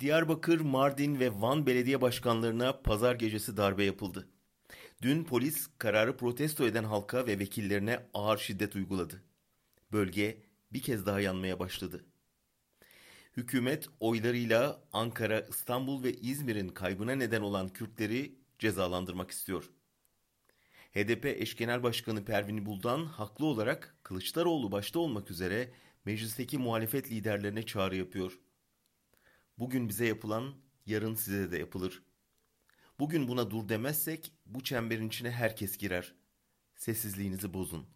Diyarbakır, Mardin ve Van belediye başkanlarına pazar gecesi darbe yapıldı. Dün polis kararı protesto eden halka ve vekillerine ağır şiddet uyguladı. Bölge bir kez daha yanmaya başladı. Hükümet oylarıyla Ankara, İstanbul ve İzmir'in kaybına neden olan Kürtleri cezalandırmak istiyor. HDP eş genel başkanı Pervin Buldan haklı olarak Kılıçdaroğlu başta olmak üzere meclisteki muhalefet liderlerine çağrı yapıyor. Bugün bize yapılan yarın size de yapılır. Bugün buna dur demezsek bu çemberin içine herkes girer. Sessizliğinizi bozun.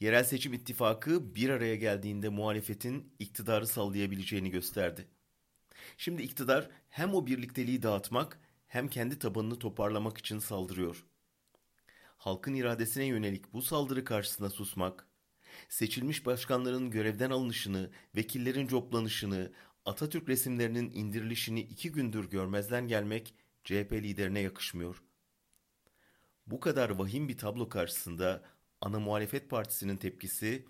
Yerel seçim ittifakı bir araya geldiğinde muhalefetin iktidarı sallayabileceğini gösterdi. Şimdi iktidar hem o birlikteliği dağıtmak hem kendi tabanını toparlamak için saldırıyor. Halkın iradesine yönelik bu saldırı karşısında susmak, seçilmiş başkanların görevden alınışını, vekillerin coplanışını, Atatürk resimlerinin indirilişini iki gündür görmezden gelmek CHP liderine yakışmıyor. Bu kadar vahim bir tablo karşısında ana muhalefet partisinin tepkisi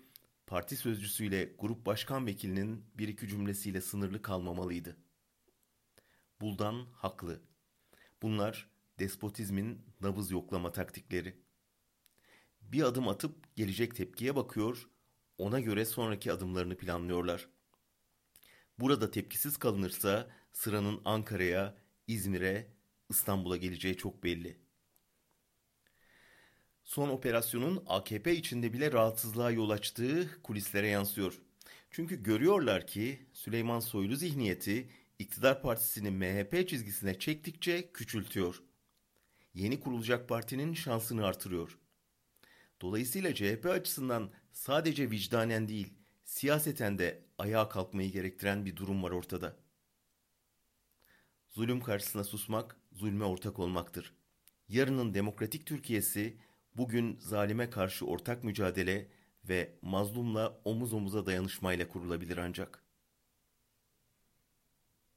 parti sözcüsüyle grup başkan vekilinin bir iki cümlesiyle sınırlı kalmamalıydı. Buldan haklı. Bunlar despotizmin nabız yoklama taktikleri. Bir adım atıp gelecek tepkiye bakıyor, ona göre sonraki adımlarını planlıyorlar. Burada tepkisiz kalınırsa sıranın Ankara'ya, İzmir'e, İstanbul'a geleceği çok belli. Son operasyonun AKP içinde bile rahatsızlığa yol açtığı kulislere yansıyor. Çünkü görüyorlar ki Süleyman Soylu zihniyeti iktidar partisini MHP çizgisine çektikçe küçültüyor. Yeni kurulacak partinin şansını artırıyor. Dolayısıyla CHP açısından sadece vicdanen değil, siyaseten de ayağa kalkmayı gerektiren bir durum var ortada. Zulüm karşısında susmak, zulme ortak olmaktır. Yarının demokratik Türkiye'si bugün zalime karşı ortak mücadele ve mazlumla omuz omuza dayanışmayla kurulabilir ancak.''